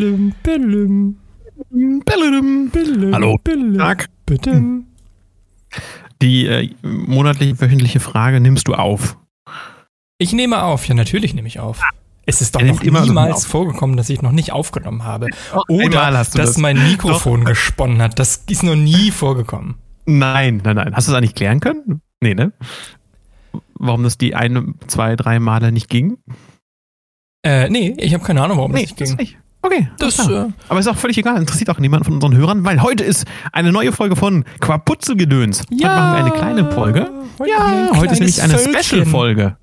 Billum, billum, Billum. billum, Hallo. billum, Tag. Bitte. Die äh, monatliche, wöchentliche Frage nimmst du auf. Ich nehme auf. Ja, natürlich nehme ich auf. Es ist doch noch niemals vorgekommen, dass ich noch nicht aufgenommen habe. Oder dass das. mein Mikrofon gesponnen hat. Das ist noch nie vorgekommen. Nein, nein, nein. Hast du das eigentlich klären können? Nee, ne? Warum das die eine, zwei, drei Male nicht ging? Äh, nee, ich habe keine Ahnung, warum das nicht das ging. nicht. Okay, Das, äh, Aber ist auch völlig egal. Interessiert auch niemand von unseren Hörern, weil heute ist eine neue Folge von Quaputzelgedöns. Heute machen wir eine kleine Folge. Heute Ja, heute ist nämlich eine. Special-Folge.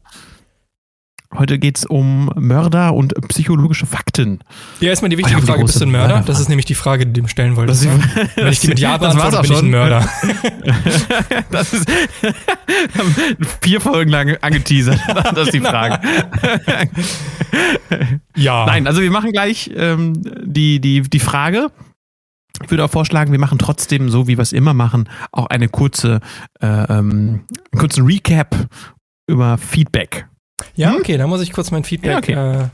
Heute geht es um Mörder und psychologische Fakten. Ja, erstmal die Oh, wichtige ja, die Frage, bist du ein Mörder? Das ist nämlich die Frage, die du mir stellen wolltest. Ne? Wenn ich die mit Ja beantworte, auch bin ich ein. Mörder. Das ist vier Folgen lang angeteasert. Das ist die Frage. Ja. Nein, also wir machen gleich ähm, die, die, die Frage. Ich würde auch vorschlagen, wir machen trotzdem, so wie wir es immer machen, auch eine kurze, äh, ähm, einen kurzen Recap über Feedback. Ja, okay, da muss ich kurz mein Feedback Ja, okay. äh, Alles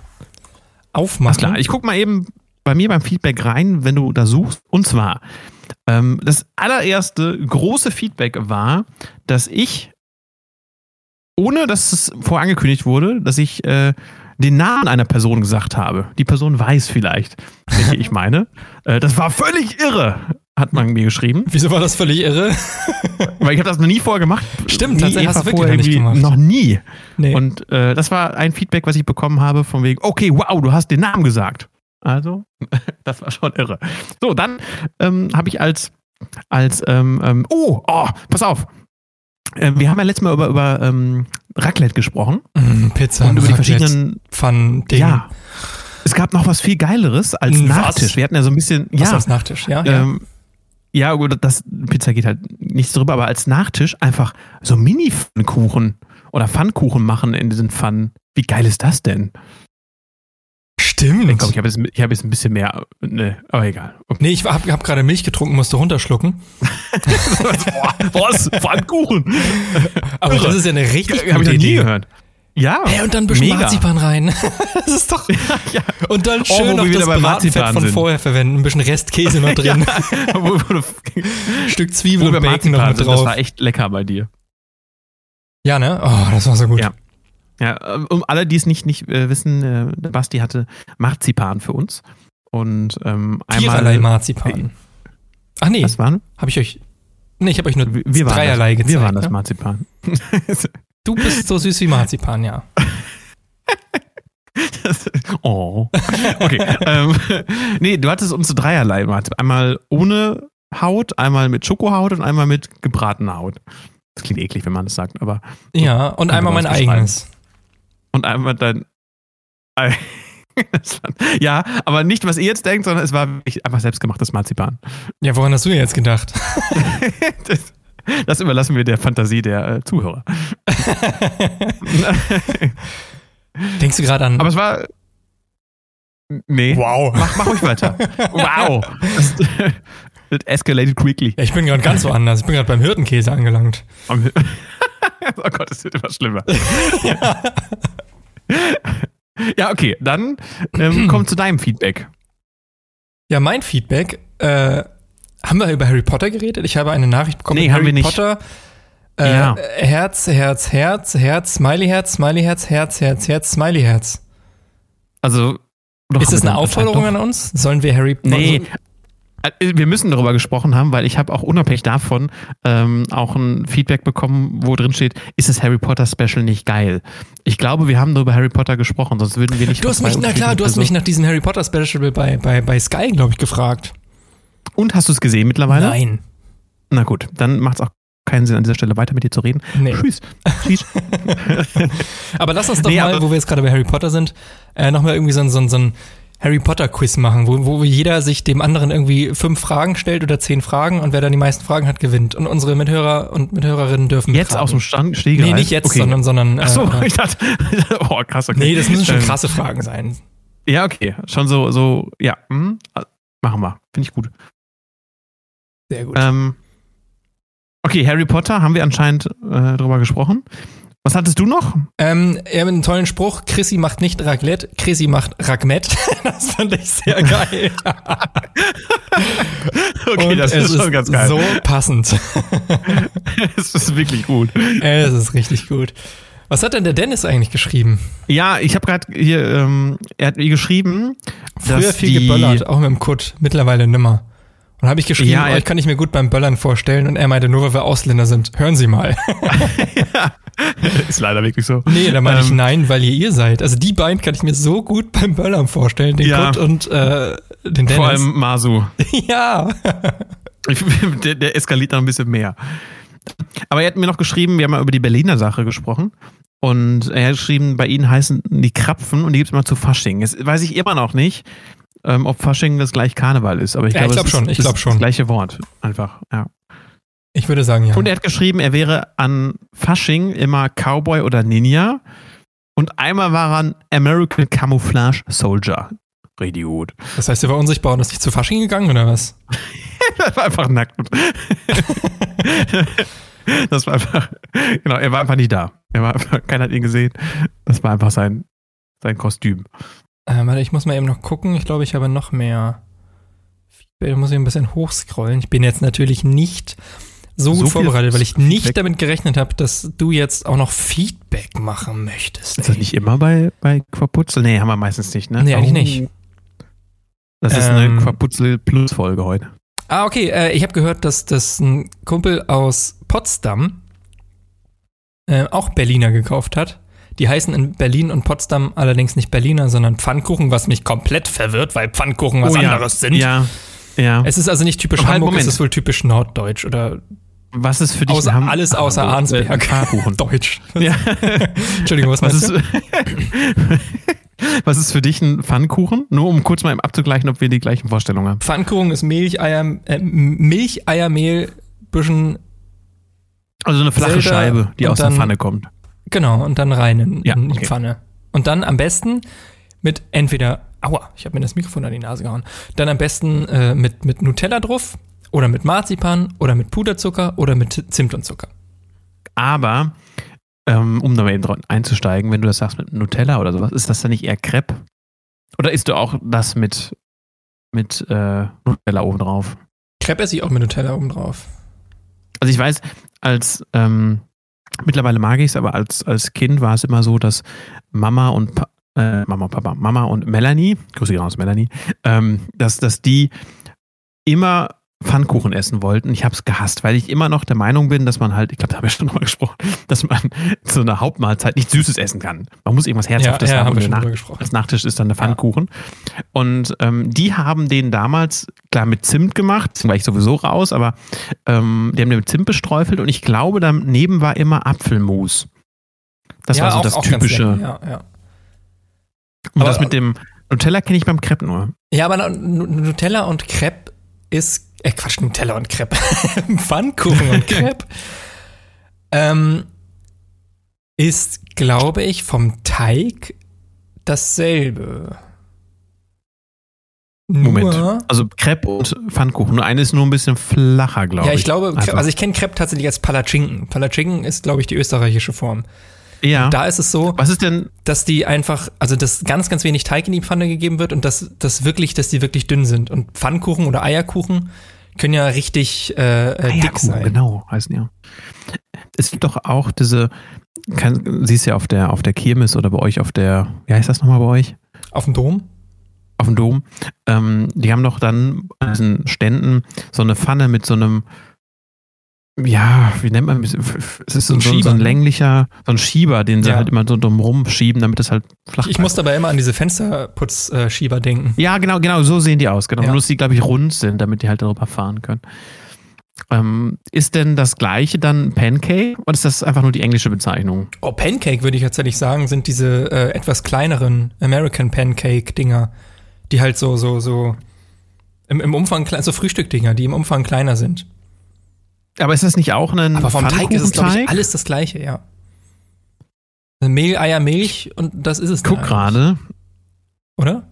aufmachen. klar. Ich guck mal eben bei mir beim Feedback rein, wenn du da suchst. Und zwar, ähm, das allererste große Feedback war, dass ich, ohne dass es vorangekündigt wurde, dass ich äh, den Namen einer Person gesagt habe. Die Person weiß vielleicht, welche ich meine. Äh, das war völlig irre, hat man mir geschrieben. Wieso war das völlig irre? Weil ich habe das noch nie vorher gemacht. Stimmt, nie, tatsächlich hast du wirklich noch nicht gemacht. Noch nie. Nee. Und äh, das war ein Feedback, was ich bekommen habe, von wegen, okay, wow, du hast den Namen gesagt. Also, das war schon irre. So, dann ähm, habe ich als, als ähm, ähm, oh, oh, pass auf. Ähm, wir haben ja letztes Mal über, über ähm, Raclette gesprochen Mm, Pizza und über die Raclette, verschiedenen, Pfannen-Ding. ja. Es gab noch was viel Geileres als Was? Nachtisch. Wir hatten ja so ein bisschen, Was ja, als Nachtisch, ja. ähm, ja, gut, das Pizza geht halt nichts drüber, aber als Nachtisch einfach so Mini-Pfannkuchen oder Pfannkuchen machen in diesen Pfannen. Wie geil ist das denn? Stimmt. Ich glaube, ich habe jetzt, ich hab jetzt ein bisschen mehr, ne, aber egal. Okay. nee, ich habe hab gerade Milch getrunken, musste runterschlucken. Was? Pfannkuchen? Aber das ist ja eine richtig Habe ich gute noch nie Idee. gehört. Ja. Hey, und dann ein bisschen Mega. Marzipan rein. das ist doch. ja. Und dann Oh, schön wo noch das Bratenfett Marzipan von sind. vorher verwenden. Ein bisschen Restkäse noch drin. Ein Stück Zwiebel und Bacon noch Marzipan mit sind, das drauf. war echt lecker bei dir. Ja, ne? Oh, das war so gut. Ja. Ja, ähm, um alle, die es nicht, nicht äh, wissen, äh, Basti hatte Marzipan für uns. Und ähm, Viererlei einmal. Marzipan. Ach nee, Was waren? habe ich euch. Nee, ich habe euch nur Wir, dreierlei das. gezeigt. Wir waren das ne? Marzipan. Du bist so süß wie Marzipan, ja. Das- oh. Okay. ähm, nee, du hattest uns so dreierlei Marzipan. Einmal ohne Haut, einmal mit Schokohaut und einmal mit gebratener Haut. Das klingt eklig, wenn man das sagt, aber. Ja, und einmal mein eigenes. Und einmal dein. Ja, aber nicht, was ihr jetzt denkt, sondern es war einfach selbstgemachtes Marzipan. Ja, woran hast du jetzt gedacht? Das, das überlassen wir der Fantasie der äh, Zuhörer. Denkst du gerade an. aber es war. Nee. wow. Mach, mach ruhig weiter. Wow. Das, it escalated quickly. Ja, ich bin gerade ganz woanders. Ich bin gerade beim Hirtenkäse angelangt. oh Gott, es wird immer schlimmer. ja, okay, dann ähm, komm zu deinem Feedback. Ja, mein Feedback. Äh, haben wir über Harry Potter geredet? Ich habe eine Nachricht bekommen. Nee, Harry wir nicht. Potter. Äh, Ja. Herz, Herz, Herz, Herz, Smiley Herz, Smiley Herz, Herz, Herz, Herz, Smiley Herz. Also, Ist das eine Aufforderung an uns? Sollen wir Harry doch. Nee. Äh, Wir müssen darüber gesprochen haben, weil ich habe auch unabhängig davon ähm, auch ein Feedback bekommen, wo drin steht, ist das Harry Potter Special nicht geil? Ich glaube, wir haben nur über Harry Potter gesprochen, sonst würden wir nicht. Du hast mich, na klar, du hast mich unterschiedlichen nach diesem Harry Potter Special bei, bei, bei Sky, glaube ich, gefragt. Und hast du es gesehen mittlerweile? Nein. Na gut, dann macht es auch keinen Sinn, an dieser Stelle weiter mit dir zu reden. Nee. Tschüss. Tschüss. Aber lass uns doch Nee, mal, wo wir jetzt gerade bei Harry Potter sind, äh, nochmal irgendwie so ein, so ein, so ein Harry Potter Quiz machen, wo, wo jeder sich dem anderen irgendwie fünf Fragen stellt oder zehn Fragen und wer dann die meisten Fragen hat, gewinnt. Und unsere Mithörer und Mithörerinnen dürfen Jetzt mitraten. aus dem Stand Stegreif? Nee, nicht jetzt, okay. sondern, sondern Ach so, äh, ich dachte, oh krass, okay. nee, das müssen schon Ähm, krasse Fragen sein. Ja, okay, schon so, so, ja, hm, machen wir, finde ich gut. Sehr gut. Ähm, okay, Harry Potter haben wir anscheinend äh, drüber gesprochen. Was hattest du noch? Ähm, er hat einen tollen Spruch. Chrissy macht nicht Raclette, Chrissy macht Racmette. das fand ich sehr geil. okay, Und das ist schon ganz geil. so passend. es ist wirklich gut. es ist richtig gut. Was hat denn der Dennis eigentlich geschrieben? Ja, ich habe gerade hier, ähm, er hat mir geschrieben, Früher viel die, geböllert, auch mit dem Kutt, mittlerweile nimmer. Und habe ich geschrieben, Ja, er- euch kann ich mir gut beim Böllern vorstellen. Und er meinte, nur weil wir Ausländer sind, hören Sie mal. ist leider wirklich so. nee, da meine ich Ähm, nein, weil ihr ihr seid. Also die beiden kann ich mir so gut beim Böllern vorstellen, den Ja. Kutt und äh, den Dennis. Vor allem Masu. ja. Ich, der, der eskaliert noch ein bisschen mehr. Aber er hat mir noch geschrieben, wir haben mal über die Berliner Sache gesprochen. Und er hat geschrieben, bei ihnen heißen die Krapfen und die gibt es immer zu Fasching. Jetzt weiß ich immer noch nicht, ähm, ob Fasching das gleich Karneval ist. Aber ich Ja, ich glaube, glaub schon, ist, ich ist glaub schon. das gleiche Wort. Einfach, ja. Ich würde sagen, ja. Und er hat geschrieben, er wäre an Fasching immer Cowboy oder Ninja. Und einmal war er ein American Camouflage Soldier. Gut. Das heißt, er war unsichtbar und ist nicht zu Fasching gegangen, oder was? Er war einfach nackt. Das war einfach, genau, er war einfach nicht da. Er war einfach, keiner hat ihn gesehen. Das war einfach sein, sein Kostüm. Äh, warte, ich muss mal eben noch gucken. Ich glaube, ich habe noch mehr. Feedback. Da muss ich ein bisschen hochscrollen. Ich bin jetzt natürlich nicht so, So gut vorbereitet, weil ich nicht Feedback. damit gerechnet habe, dass du jetzt auch noch Feedback machen möchtest. Ist das nicht immer bei, bei Quaputzel? Nee, haben wir meistens nicht, ne? Nee, eigentlich nicht. Das ist Ähm. eine Quaputzel-Plus-Folge heute. Ah, okay. Äh, ich habe gehört, dass das ein Kumpel aus Potsdam äh, auch Berliner gekauft hat. Die heißen in Berlin und Potsdam allerdings nicht Berliner, sondern Pfannkuchen, was mich komplett verwirrt, weil Pfannkuchen was Oh ja. anderes sind. Ja, ja. Es ist also nicht typisch Aber Hamburg, Moment. es ist wohl typisch Norddeutsch oder Was ist für dich außer, Ham- alles außer Hamburg- Arnsberg. Äh, Pfannkuchen? Deutsch. ja. Entschuldigung, was, Was meinst ist, du? was ist für dich ein Pfannkuchen? Nur um kurz mal abzugleichen, ob wir die gleichen Vorstellungen haben. Pfannkuchen ist Milcheier, äh, Milcheiermehl, bisschen, Also eine flache Selter Scheibe, die aus der Pfanne kommt. Genau, und dann rein in, Ja, in die okay. Pfanne. Und dann am besten mit entweder, aua, ich habe mir das Mikrofon an die Nase gehauen, dann am besten äh, mit, mit Nutella drauf oder mit Marzipan oder mit Puderzucker oder mit Zimt und Zucker. Aber, ähm, um da mal eben einzusteigen, wenn du das sagst mit Nutella oder sowas, ist das dann nicht eher Crepe? Oder isst du auch das mit, mit äh, Nutella oben drauf? Crepe esse ich auch mit Nutella oben drauf. Also ich weiß, als ähm, mittlerweile mag ich es, aber als, als Kind war es immer so, dass Mama und pa äh, Mama und Papa, Mama und Melanie, Grüße raus, Melanie, ähm, dass, dass die immer Pfannkuchen essen wollten. Ich habe es gehasst, weil ich immer noch der Meinung bin, dass man halt, ich glaube, da haben wir schon drüber gesprochen, dass man zu einer Hauptmahlzeit nicht Süßes essen kann. Man muss irgendwas Herzhaftes ja, haben. haben schon nach, als Nachtisch ist dann der Pfannkuchen. Und ähm, die haben den damals, klar, mit Zimt gemacht, deswegen war ich sowieso raus, aber ähm, die haben den mit Zimt bestreufelt und ich glaube, daneben war immer Apfelmus. Das ja, war so auch, das auch typische. lecker, Ja, ja. Und Aber- das mit dem Nutella kenne ich beim Crepe nur. Ja, aber Nu- Nutella und Crepe ist, äh Quatsch, Nutella und Crepe. Pfannkuchen und Crepe ähm, ist, glaube ich, vom Teig dasselbe. Moment. Nur, Also Crepe und Pfannkuchen. Nur eine ist nur ein bisschen flacher, glaube ich. ja, ich glaube, also ich kenne Crepe tatsächlich als Palatschinken. Palatschinken ist, glaube ich, die österreichische Form. Ja. Da ist es so, Was ist denn, dass die einfach, also dass ganz, ganz wenig Teig in die Pfanne gegeben wird und dass das wirklich, dass die wirklich dünn sind. Und Pfannkuchen oder Eierkuchen können ja richtig äh, äh, dick Eierkuchen, sein. genau, heißen ja. Es gibt doch auch diese, kann, siehst ja auf der, auf der Kirmes oder bei euch auf der, wie heißt das nochmal bei euch? Auf dem Dom? Auf dem Dom. Ähm, die haben doch dann an diesen Ständen so eine Pfanne mit so einem, ja, wie nennt man es? Es ist so, Ein so, so ein länglicher, so ein Schieber, den sie Ja. halt immer so drum rumschieben, damit es halt flach Ich bleibt. muss dabei immer an diese Fensterputzschieber denken. Ja, genau, genau, so sehen die aus. Genau. Ja. Nur, dass die, glaube ich, rund sind, damit die halt darüber fahren können. Ähm, ist denn das gleiche dann Pancake oder ist das einfach nur die englische Bezeichnung? Oh, Pancake würde ich tatsächlich sagen, sind diese äh, etwas kleineren American Pancake-Dinger, die halt so, so, so im, im Umfang, so Frühstückdinger, die im Umfang kleiner sind. Aber ist das nicht auch ein Aber vom Teig ist es, glaube ich, alles das Gleiche, ja. Mehl, Eier, Milch und das ist es. Guck gerade. Oder?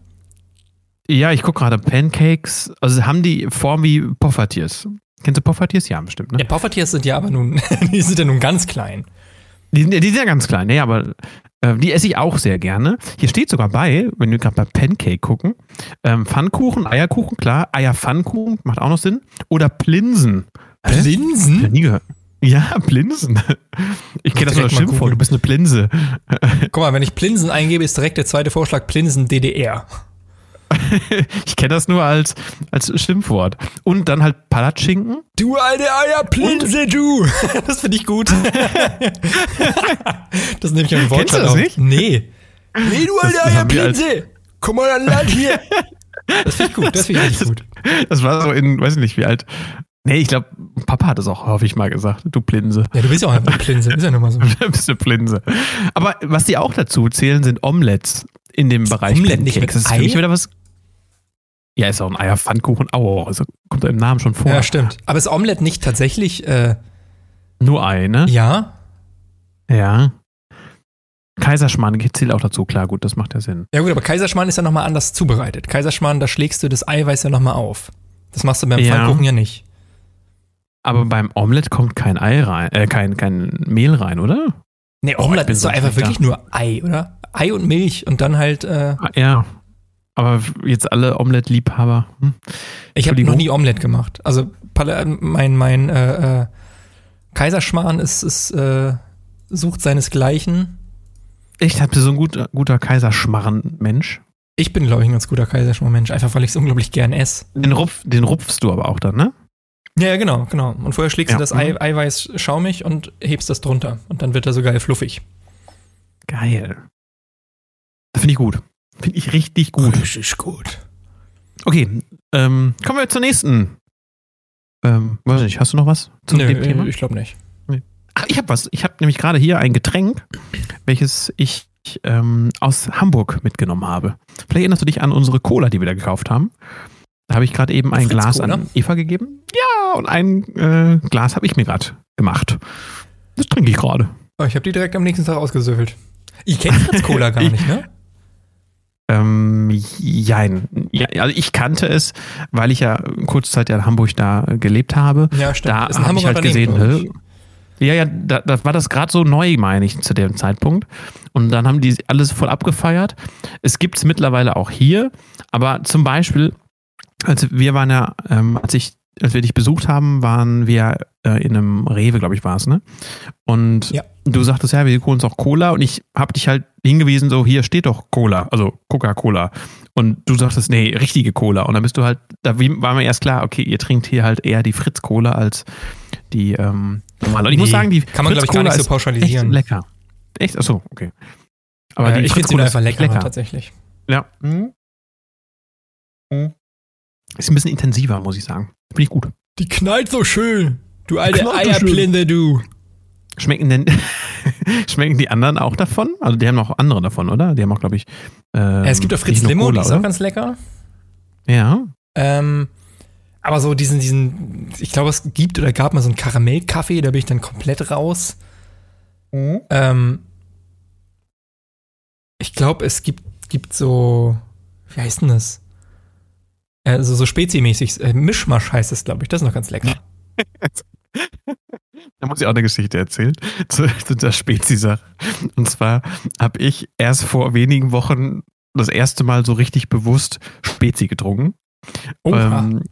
Ja, ich guck gerade. Pancakes, also haben die Form wie Poffertiers. Kennst du Poffertiers? Ja, bestimmt, ne? Ja, Poffertiers sind ja aber nun, die sind ja nun ganz klein. Die, die sind ja ganz klein, nee, aber äh, die esse ich auch sehr gerne. Hier steht sogar bei, wenn wir gerade bei Pancake gucken, ähm, Pfannkuchen, Eierkuchen, klar, Eierpfannkuchen, macht auch noch Sinn. Oder Plinsen. Plinsen? nie gehört. Ja, Plinsen. Ich kenne das nur als Schimpfwort, du bist eine Plinse. Guck mal, wenn ich Plinsen eingebe, ist direkt der zweite Vorschlag Plinsen DDR. Ich kenne das nur als, als Schimpfwort. Und dann halt Palatschinken. Du alte Eierplinse, du! Das finde ich gut. das nehme ich am Wort. Kennst du das nicht? Nee. Nee, du alte Das Eierplinse! Komm mal an Land hier! Das finde ich gut, das finde ich richtig gut. Das war so in, weiß ich nicht, wie alt. Nee, ich glaube, Papa hat es auch häufig mal gesagt. Du Plinse. Ja, du bist ja auch eine Plinse, ist ja nun mal so. Du bist eine Plinse. Aber was die auch dazu zählen, sind Omelettes in dem Bereich Omelette nicht mit Das ist für mich Ei? wieder was. Ja, ist auch ein Eierpfannkuchen auch. Also kommt da im Namen schon vor. Ja, stimmt. Aber ist Omelette nicht tatsächlich, äh, Nur Ei, ne? ja? Ja. Kaiserschmarrn zählt auch dazu, klar, gut, das macht ja Sinn. Ja gut, aber Kaiserschmarrn ist ja nochmal anders zubereitet. Kaiserschmarrn, da schlägst du das Eiweiß ja nochmal auf. Das machst du beim Ja. Pfannkuchen ja nicht. Aber beim Omelett kommt kein Ei rein, äh, kein, kein Mehl rein, oder? Nee, Oh, Omelette bin ist so doch einfach wirklich nur Ei, oder? Ei und Milch und dann halt, äh, Ah, Ja. Aber jetzt alle Omelett-Liebhaber. Hm. ich habe noch nie Omelette gemacht. Also Pala- mein, mein äh, äh, Kaiserschmarrn ist, ist äh, sucht seinesgleichen. Echt, habt ihr so ein guter, guter Kaiserschmarren-Mensch? Ich bin, glaube ich, ein ganz guter Kaiserschmarrn-Mensch, einfach weil ich es unglaublich gern esse. Den, rupf, den rupfst du aber auch dann, ne? Ja, ja, genau, genau. Und vorher schlägst Ja. du das Ei, Eiweiß schaumig und hebst das drunter. Und dann wird er so geil fluffig. Geil. Finde ich gut. Finde ich richtig gut. Richtig gut. Okay, ähm, kommen wir zur nächsten. Ähm, weiß nicht, hast du noch was zu dem Thema? ich glaube nicht. Ach, ich habe was. Ich habe nämlich gerade hier ein Getränk, welches ich ähm, aus Hamburg mitgenommen habe. Vielleicht erinnerst du dich an unsere Cola, die wir da gekauft haben. Da habe ich gerade eben ein Fritz Glas Cola? an Eva gegeben. Ja, und ein äh, Glas habe ich mir gerade gemacht. Das trinke ich gerade. Oh, ich habe die direkt am nächsten Tag ausgesüffelt. Ich kenne Fritz Cola gar nicht, ne? Ähm, jein. Ja, also ich kannte es, weil ich ja kurze Zeit ja in Hamburg da gelebt habe. Ja, stimmt. Da habe ich halt gesehen, hä? ja, ja, da, da war das gerade so neu, meine ich, zu dem Zeitpunkt. Und dann haben die alles voll abgefeiert. Es gibt es mittlerweile auch hier, aber zum Beispiel, als wir waren ja, ähm, als ich, als wir dich besucht haben, waren wir äh, in einem Rewe, glaube ich, war es, ne? Und Ja. du sagtest, ja, wir holen uns auch Cola und ich habe dich halt hingewiesen, so, hier steht doch Cola, also Coca-Cola. Und du sagtest, nee, richtige Cola. Und dann bist du halt, da war mir erst klar, okay, ihr trinkt hier halt eher die Fritz-Cola als die ähm, normale. Und ich muss Nee, sagen, die kann man, glaub ich, gar Fritz-Cola nicht so ist pauschalisieren. Echt lecker. Echt? Achso, okay. Aber Aber die äh, ich finde sie Fritz-Cola nur ist einfach echt lecker, tatsächlich. Ja. Mhm. Ist ein bisschen intensiver, muss ich sagen. Finde ich gut. Die knallt so schön. Du alte. Eierblinde, du. Schmecken denn schmecken die anderen auch davon? Also die haben noch andere davon, oder? Die haben auch, glaube ich. Ähm, es gibt auch Fritz Limo, die Cola, ist auch ganz lecker. Ja. Ähm, aber so diesen, diesen, ich glaube, es gibt oder gab mal so einen Karamellkaffee, da bin ich dann komplett raus. Ähm, ich glaube, es gibt, gibt so, wie heißt denn das? Also so spezimäßig, äh, Mischmasch heißt es, glaube ich. Das ist noch ganz lecker. Da muss ich auch eine Geschichte erzählen zu, zu der Spezi-Sache. Und zwar habe ich erst vor wenigen Wochen das erste Mal so richtig bewusst Spezi getrunken. Ähm,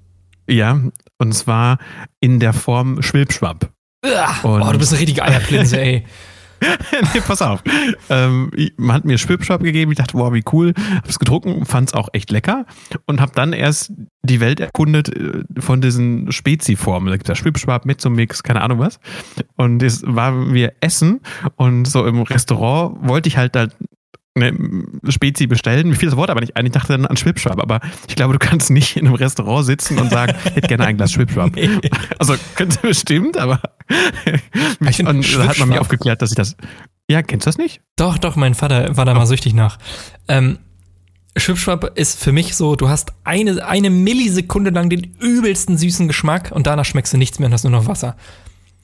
ja, und zwar in der Form Schwilbschwapp. Uah, oh, du bist eine richtige Eierplinse, ey. nee, pass auf. Ähm, man hat mir Schwipschwapp gegeben. Ich dachte, wow, wie cool. Hab's getrunken, fand's auch echt lecker und hab dann erst die Welt erkundet äh, von diesen Spezi-Formen. Da gibt's ja Schwipschwapp, Mezzo-Mix, keine Ahnung was. Und es waren wir essen und so im Restaurant wollte ich halt da eine Spezi bestellen. Mir fiel das Wort aber nicht ein. Ich dachte dann an Schwipschwapp. Aber ich glaube, du kannst nicht in einem Restaurant sitzen und sagen, ich hätte gerne ein Glas Schwipschwapp. Nee. Also könnte bestimmt, aber Ich find und da hat man mir aufgeklärt, dass ich das. Ja, kennst du das nicht? Doch, doch, mein Vater war da mal süchtig nach. Ähm, Schwipschwapp ist für mich so, du hast eine, eine Millisekunde lang den übelsten süßen Geschmack und danach schmeckst du nichts mehr und hast nur noch Wasser.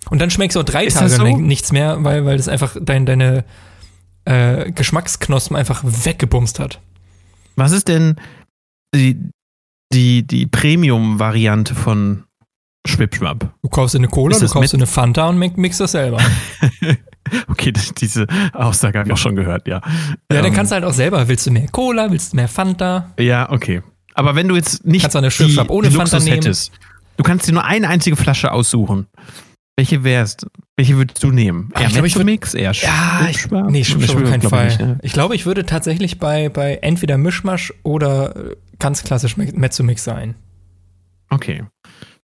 Und dann schmeckst du auch drei Ist Tage so? lang nichts mehr, weil, weil das einfach dein, deine äh, Geschmacksknospen einfach weggebumst hat. Was ist denn die, die, die Premium-Variante von Schwipschwapp? Du kaufst dir eine Cola, du kaufst dir eine Fanta und mi- mixst das selber. Okay, das, diese Aussage habe ich auch schon gehört, ja. Ja, dann Ähm, kannst du halt auch selber, willst du mehr Cola, willst du mehr Fanta? Ja, okay. Aber wenn du jetzt nicht Kannst du eine Schürfschnapp ohne die Fanta Luxus nehmen? hättest, du kannst dir nur eine einzige Flasche aussuchen. Welche wärst? Welche würdest du nehmen? Ah, ich glaub, ich würd- Mix, eher Ja, ich, nee, Schwab auf keinen Fall. ich ne? Ich glaube, ich würde tatsächlich bei, bei entweder Mischmasch oder äh, ganz klassisch Me- Mezzomix sein. Okay.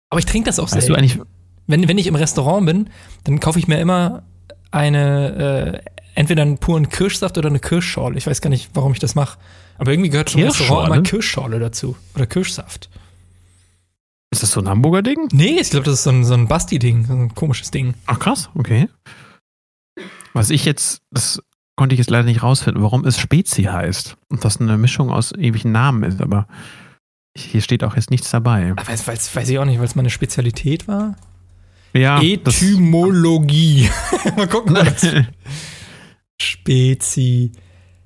Aber ich trinke das auch Weißt du selten. eigentlich, Wenn, wenn ich im Restaurant bin, dann kaufe ich mir immer eine, äh, entweder einen puren Kirschsaft oder eine Kirschschorle. Ich weiß gar nicht, warum ich das mache. Aber irgendwie gehört zum Restaurant immer Kirschschorle dazu. Oder Kirschsaft. Ist das so ein Hamburger Ding? Nee, ich glaube, das ist so ein, so ein Basti-Ding, so ein komisches Ding. Ach krass, okay. Was ich jetzt, das konnte ich jetzt leider nicht rausfinden, warum es Spezi heißt. Und das eine Mischung aus ewigen Namen ist, aber hier steht auch jetzt nichts dabei. Aber weiß, weiß, weiß ich auch nicht, weil es meine Spezialität war. Ja, Etymologie. Mal gucken, was das, Spezi.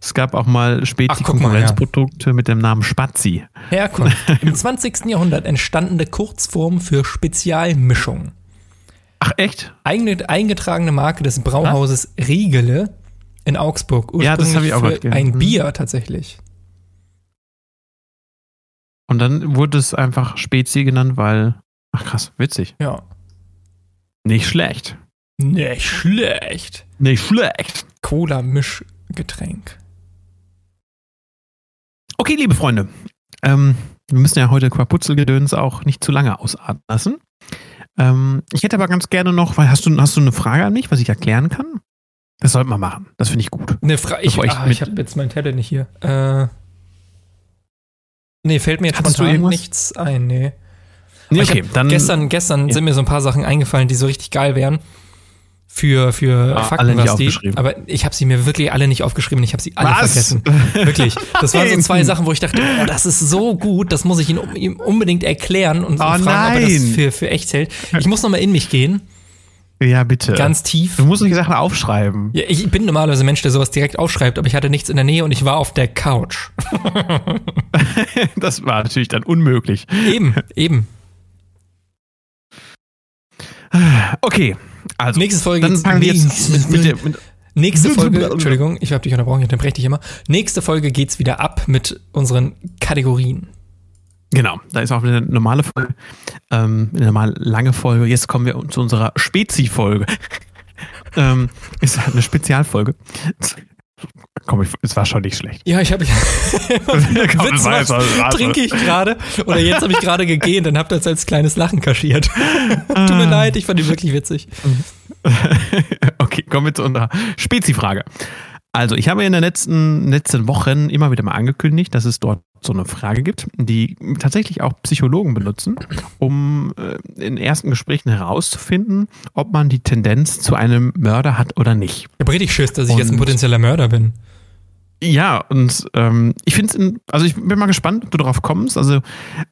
Es gab auch mal Ach, guck mal, Spezi-Konkurrenzprodukte mit dem Namen Spazi. Herkunft. Im 20. Jahrhundert entstandene Kurzform für Spezialmischung. Ach echt? Eigene, eingetragene Marke des Brauhauses Riegele in Augsburg. Ja, das hab ich auch für gehört. ein Mhm. Bier tatsächlich. Und dann wurde es einfach Spezi genannt, weil. Ach krass, witzig. Ja. Nicht schlecht. Nicht schlecht. Nicht schlecht. Cola-Mischgetränk. Okay, liebe Freunde. Ähm, wir müssen ja heute Quaputzelgedöns auch nicht zu lange ausatmen lassen. Ähm, ich hätte aber ganz gerne noch, weil hast du, hast du eine Frage an mich, was ich erklären kann? Das sollten wir machen. Das finde ich gut. Eine Fra ich, ich ah, ich habe jetzt mein Tablet nicht hier. Äh, nee, fällt mir jetzt Hattest spontan nichts ein, nee. Nee, okay, hab dann. gestern gestern Ja. sind mir so ein paar Sachen eingefallen, die so richtig geil wären. Für, für Ah, Fakten, was die. Aber ich habe sie mir wirklich alle nicht aufgeschrieben. Ich habe sie alle Was? vergessen. Wirklich. Das waren so Nein. zwei Sachen, wo ich dachte, oh, das ist so gut, das muss ich ihm, ihm unbedingt erklären und Oh, fragen, ob er das nein. für, für echt hält. Ich muss nochmal in mich gehen, ja, bitte. ganz tief. du musst nicht Sachen aufschreiben. Ja, ich bin normalerweise ein Mensch, der sowas direkt aufschreibt, aber ich hatte nichts in der Nähe und ich war auf der Couch. Das war natürlich dann unmöglich. Eben, eben. Okay, also. Nächste Folge dann fangen wir jetzt mit, mit, der, mit Nächste Folge, Entschuldigung, ich habe dich unterbrochen, ich unterbreche dich immer. Nächste Folge geht's wieder ab mit unseren Kategorien. Genau, da ist auch eine normale Folge, ähm, eine normal lange Folge. Jetzt kommen wir zu unserer Spezi-Folge. ähm, ist eine Spezialfolge. Komm, ich, es war schon nicht schlecht. Ja, ich habe Witz war- trinke ich gerade oder jetzt habe ich gerade gegähnt und habe das als kleines Lachen kaschiert. Tut mir leid, ich fand die wirklich witzig. okay, kommen wir zu unserer Spezi-Frage. Also, ich habe in den letzten, letzten Wochen immer wieder mal angekündigt, dass es dort so eine Frage gibt, die tatsächlich auch Psychologen benutzen, um äh, in ersten Gesprächen herauszufinden, ob man die Tendenz zu einem Mörder hat oder nicht. Ich habe richtig Schiss, dass ich jetzt ein Und- potenzieller Mörder bin. Ja, und ähm, ich finde es, also ich bin mal gespannt, ob du darauf kommst. Also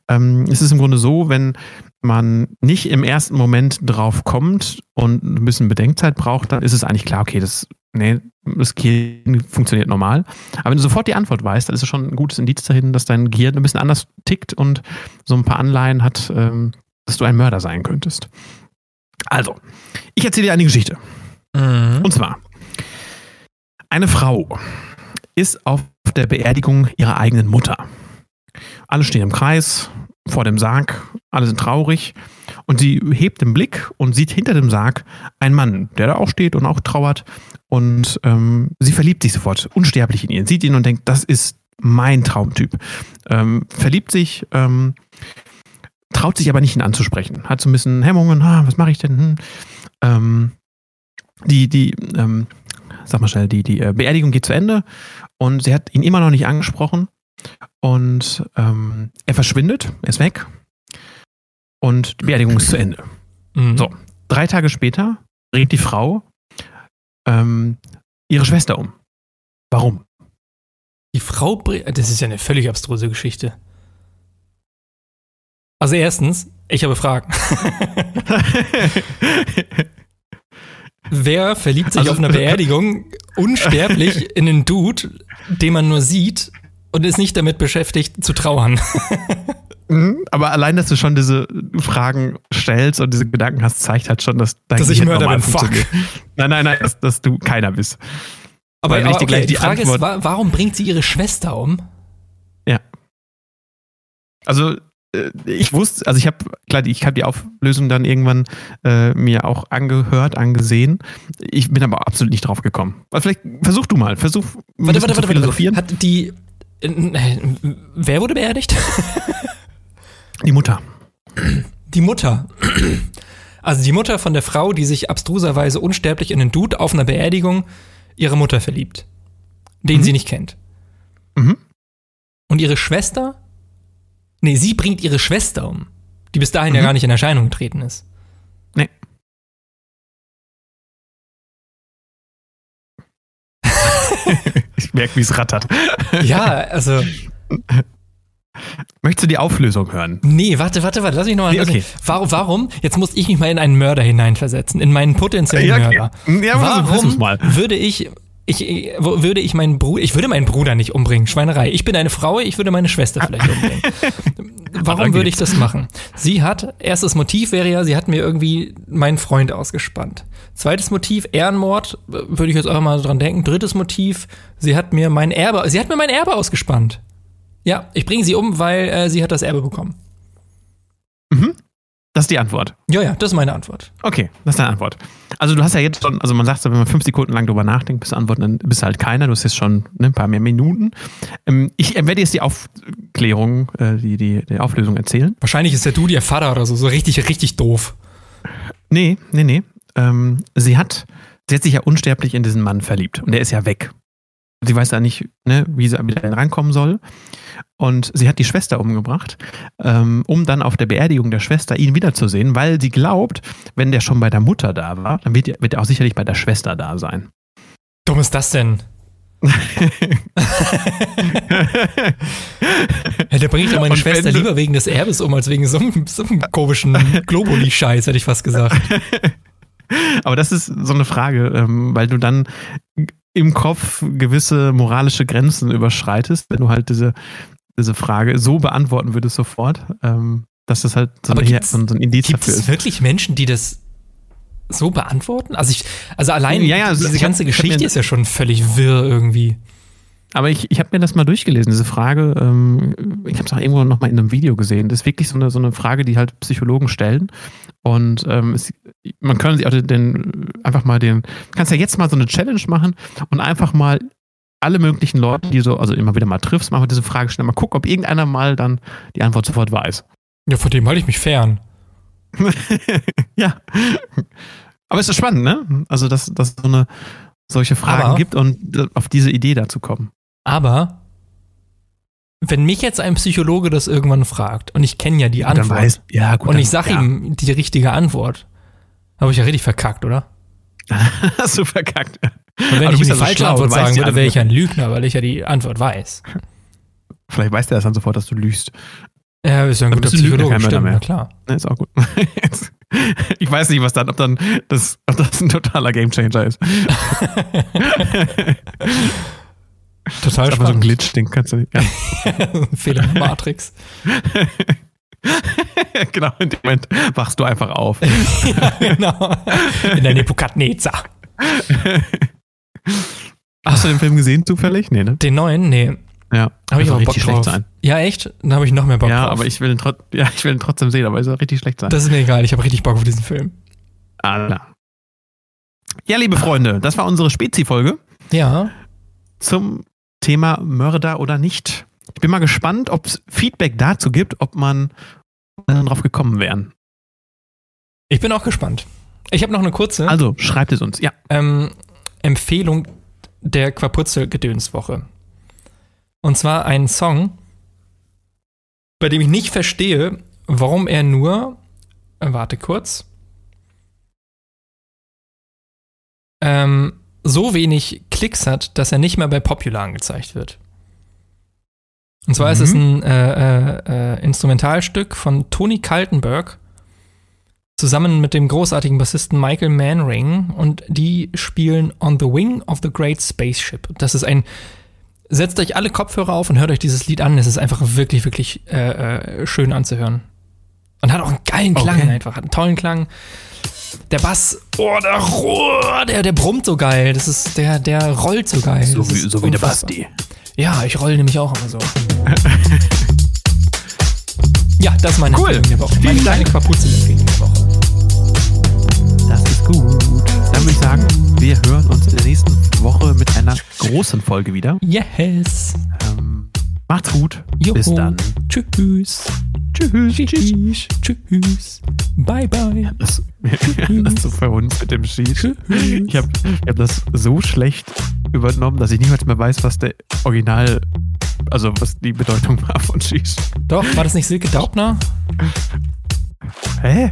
ähm, es ist im Grunde so, wenn man nicht im ersten Moment drauf kommt und ein bisschen Bedenkzeit braucht, dann ist es eigentlich klar, okay, das, nee, das Gehirn funktioniert normal. Aber wenn du sofort die Antwort weißt, dann ist es schon ein gutes Indiz dahin, dass dein Gehirn ein bisschen anders tickt und so ein paar Anleihen hat, ähm, dass du ein Mörder sein könntest. Also, ich erzähle dir eine Geschichte. Mhm. Und zwar, eine Frau ist auf der Beerdigung ihrer eigenen Mutter. Alle stehen im Kreis vor dem Sarg, alle sind traurig und sie hebt den Blick und sieht hinter dem Sarg einen Mann, der da auch steht und auch trauert und ähm, sie verliebt sich sofort, unsterblich in ihn, sieht ihn und denkt, das ist mein Traumtyp. Ähm, verliebt sich, ähm, traut sich aber nicht ihn anzusprechen, hat so ein bisschen Hemmungen, ah, was mache ich denn? Hm. Ähm, die, die, ähm, sag mal schnell, die, die äh, Beerdigung geht zu Ende und sie hat ihn immer noch nicht angesprochen und ähm, er verschwindet, er ist weg und die Beerdigung ist zu Ende. Mhm. So. Drei Tage später bringt die Frau ähm, ihre Schwester um. Warum? Die Frau, das ist ja eine völlig abstruse Geschichte. Also erstens, ich habe Fragen. Wer verliebt sich Also- auf einer Beerdigung unsterblich in einen Dude, den man nur sieht und ist nicht damit beschäftigt zu trauern? Mhm, aber allein, dass du schon diese Fragen stellst und diese Gedanken hast, zeigt halt schon, dass dein Dass ich Mörder bin, fuck. Nein, nein, nein, dass, dass du keiner bist. Aber, aber okay, die, die Frage Antwort ist, warum bringt sie ihre Schwester um? Ja. Also äh, ich wusste, also ich habe, klar, ich habe die Auflösung dann irgendwann äh, mir auch angehört, angesehen. Ich bin aber absolut nicht drauf gekommen. Also vielleicht versuch du mal, versuch. Warte, warte, warte, warte. Hat die, äh, wer wurde beerdigt? Die Mutter. Die Mutter. Also die Mutter von der Frau, die sich abstruserweise unsterblich in den Dude auf einer Beerdigung ihre Mutter verliebt, den mhm. sie nicht kennt. Mhm. Und ihre Schwester Nee, sie bringt ihre Schwester um, die bis dahin mhm. ja gar nicht in Erscheinung getreten ist. Nee. ich merke, wie es rattert. ja, also. Möchtest du die Auflösung hören? Nee, warte, warte, warte, lass mich nochmal. Nee, okay. Warum, warum? Jetzt muss ich mich mal in einen Mörder hineinversetzen, in meinen potenziellen ja, okay. Mörder. Ja, warum würde ich ich, ich, würde ich meinen Bruder, ich würde meinen Bruder nicht umbringen, Schweinerei. Ich bin eine Frau, ich würde meine Schwester vielleicht umbringen. Warum würde ich das machen? Sie hat, erstes Motiv wäre ja, sie hat mir irgendwie meinen Freund ausgespannt. Zweites Motiv, Ehrenmord, würde ich jetzt auch mal dran denken. Drittes Motiv, sie hat mir mein Erbe, sie hat mir mein Erbe ausgespannt. Ja, ich bringe sie um, weil äh, sie hat das Erbe bekommen. Mhm. Das ist die Antwort. Ja, ja, das ist meine Antwort. Okay, das ist deine Antwort. Also du hast ja jetzt schon, also man sagt, wenn man fünf Sekunden lang drüber nachdenkt, bis du antworten, dann bist du halt keiner. Du hast jetzt schon ne, ein paar mehr Minuten. Ähm, ich werde jetzt die Aufklärung, äh, die, die, die Auflösung erzählen. Wahrscheinlich ist der Dude ihr Vater oder so, so richtig, richtig doof. Nee, nee, nee. Ähm, sie hat, sie hat sich ja unsterblich in diesen Mann verliebt und der ist ja weg. Sie weiß ja nicht, ne, wie sie wieder reinkommen soll. Und sie hat die Schwester umgebracht, ähm, um dann auf der Beerdigung der Schwester ihn wiederzusehen, weil sie glaubt, wenn der schon bei der Mutter da war, dann wird, wird er auch sicherlich bei der Schwester da sein. Dumm ist das denn? ja, der bringt ja meine Schwester lieber wegen des Erbes um, als wegen so einem, so einem komischen Globuli-Scheiß, hätte ich fast gesagt. Aber das ist so eine Frage, ähm, weil du dann im Kopf gewisse moralische Grenzen überschreitest, wenn du halt diese, diese Frage so beantworten würdest sofort, ähm, dass das halt so, eine, so, ein Indiz dafür ist. Gibt es wirklich Menschen, die das so beantworten? Also ich, also allein ja, ja, also diese ganze hab, Geschichte ist ja schon völlig wirr irgendwie. Aber ich, ich habe mir das mal durchgelesen, diese Frage. Ähm, ich habe es auch irgendwo noch mal in einem Video gesehen. Das ist wirklich so eine, so eine Frage, die halt Psychologen stellen. Und ähm, es, man kann sich auch den, den, einfach mal den, kannst ja jetzt mal so eine Challenge machen und einfach mal alle möglichen Leute, die so, also immer wieder mal triffst, mal diese Frage stellen, mal gucken, ob irgendeiner mal dann die Antwort sofort weiß. Ja, vor dem halte ich mich fern. ja. Aber es ist spannend, ne? Also, dass, dass es so eine solche Fragen Aber, gibt und auf diese Idee da zu kommen. Aber wenn mich jetzt ein Psychologe das irgendwann fragt und ich kenne ja die Antwort weiß, ja, gut, und ich sage ja. ihm die richtige Antwort, habe ich ja richtig verkackt, oder? Hast du verkackt. Und wenn ich ihm die falsche schlau, Antwort sagen würde, wäre ich ein Lügner, weil ich ja die Antwort weiß. Vielleicht weiß der das dann sofort, dass du lügst. Ja, ist ja ein guter Psychologe, stimmt, mehr. klar. Ja, ist auch gut. ich weiß nicht, was dann, ob dann das, ob das ein totaler Gamechanger ist. Total das ist aber so ein Glitch, den kannst du nicht. Ja. Fehler Matrix. genau, in dem Moment wachst du einfach auf. ja, genau. In der Nebukadnezar. Hast du den Film gesehen zufällig? Nee, ne? Den neuen? Nee. Ja, habe ich auch richtig Bock schlecht sein. Ja, echt? Dann habe ich noch mehr Bock ja, drauf. Aber ich will ihn ja, ich will ihn trotzdem sehen, aber er soll richtig schlecht sein. Das ist mir egal, ich habe richtig Bock auf diesen Film. Alter. Ja, liebe Freunde, das war unsere Spezi-Folge. Ja. Zum Thema Mörder oder nicht. Ich bin mal gespannt, ob es Feedback dazu gibt, ob man darauf gekommen wären. Ich bin auch gespannt. Ich habe noch eine kurze. Also, schreibt es uns, ja. Ähm, Empfehlung der Quaputzel-Gedönswoche. Und zwar ein Song, bei dem ich nicht verstehe, warum er nur, warte kurz, ähm, so wenig Klicks hat, dass er nicht mehr bei Popular angezeigt wird. Und zwar mhm. ist es mhm. ein äh, äh, äh, Instrumentalstück von Tony Kaltenberg zusammen mit dem großartigen Bassisten Michael Manring und die spielen On the Wing of the Great Spaceship. Das ist ein setzt euch alle Kopfhörer auf und hört euch dieses Lied an. Es ist einfach wirklich, wirklich äh, äh, schön anzuhören. Und hat auch einen geilen Klang Okay. einfach, hat einen tollen Klang. Der Bass, oh, der, oh, der, der brummt so geil. Das ist, der, der rollt so geil. So wie, so wie der. Basti. Ja, ich roll nämlich auch immer so. ja, das ist meine Cool. Empfehlung der Woche. Meine Vielen kleine Dank. Kapuze-Empfehlung der Woche. Das ist gut. Dann würde ich sagen, wir hören uns in der nächsten Woche mit einer großen Folge wieder. Yes. Ähm, macht's gut. Joho. Bis dann. Tschüss. Tschüss. Tschüss. Tschüss. Bye, bye. Das, das ist für uns mit dem Sheesh. Ich habe hab das so schlecht übernommen, dass ich niemals mehr weiß, was der Original, also was die Bedeutung war von Sheesh. Doch, war das nicht Silke Daubner? Hä?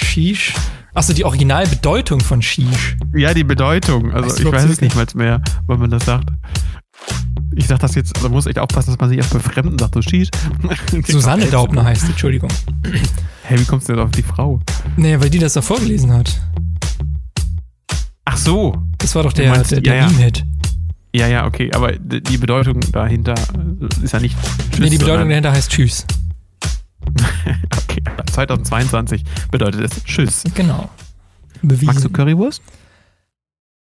Sheesh. Achso, die Originalbedeutung von Sheesh. Ja, die Bedeutung. Also Weißt du, ich weiß es nicht mal mehr, wann man das sagt. Ich sag das jetzt, da muss ich aufpassen, dass man sich erst befremden sagt, so Sheesh. Susanne Daubner heißt sie, Hey, wie kommst du denn auf die Frau? Nee, weil die das doch vorgelesen hat. Ach so. Das war doch der, meinst- der, der ja, ja. Meme-Hit. Ja, ja, okay, aber die Bedeutung dahinter äh, ist ja nicht Tschüss, Nee, die Bedeutung dahinter heißt Tschüss. Okay, 2022 bedeutet es Tschüss. Genau. Bewiesen. Magst du Currywurst?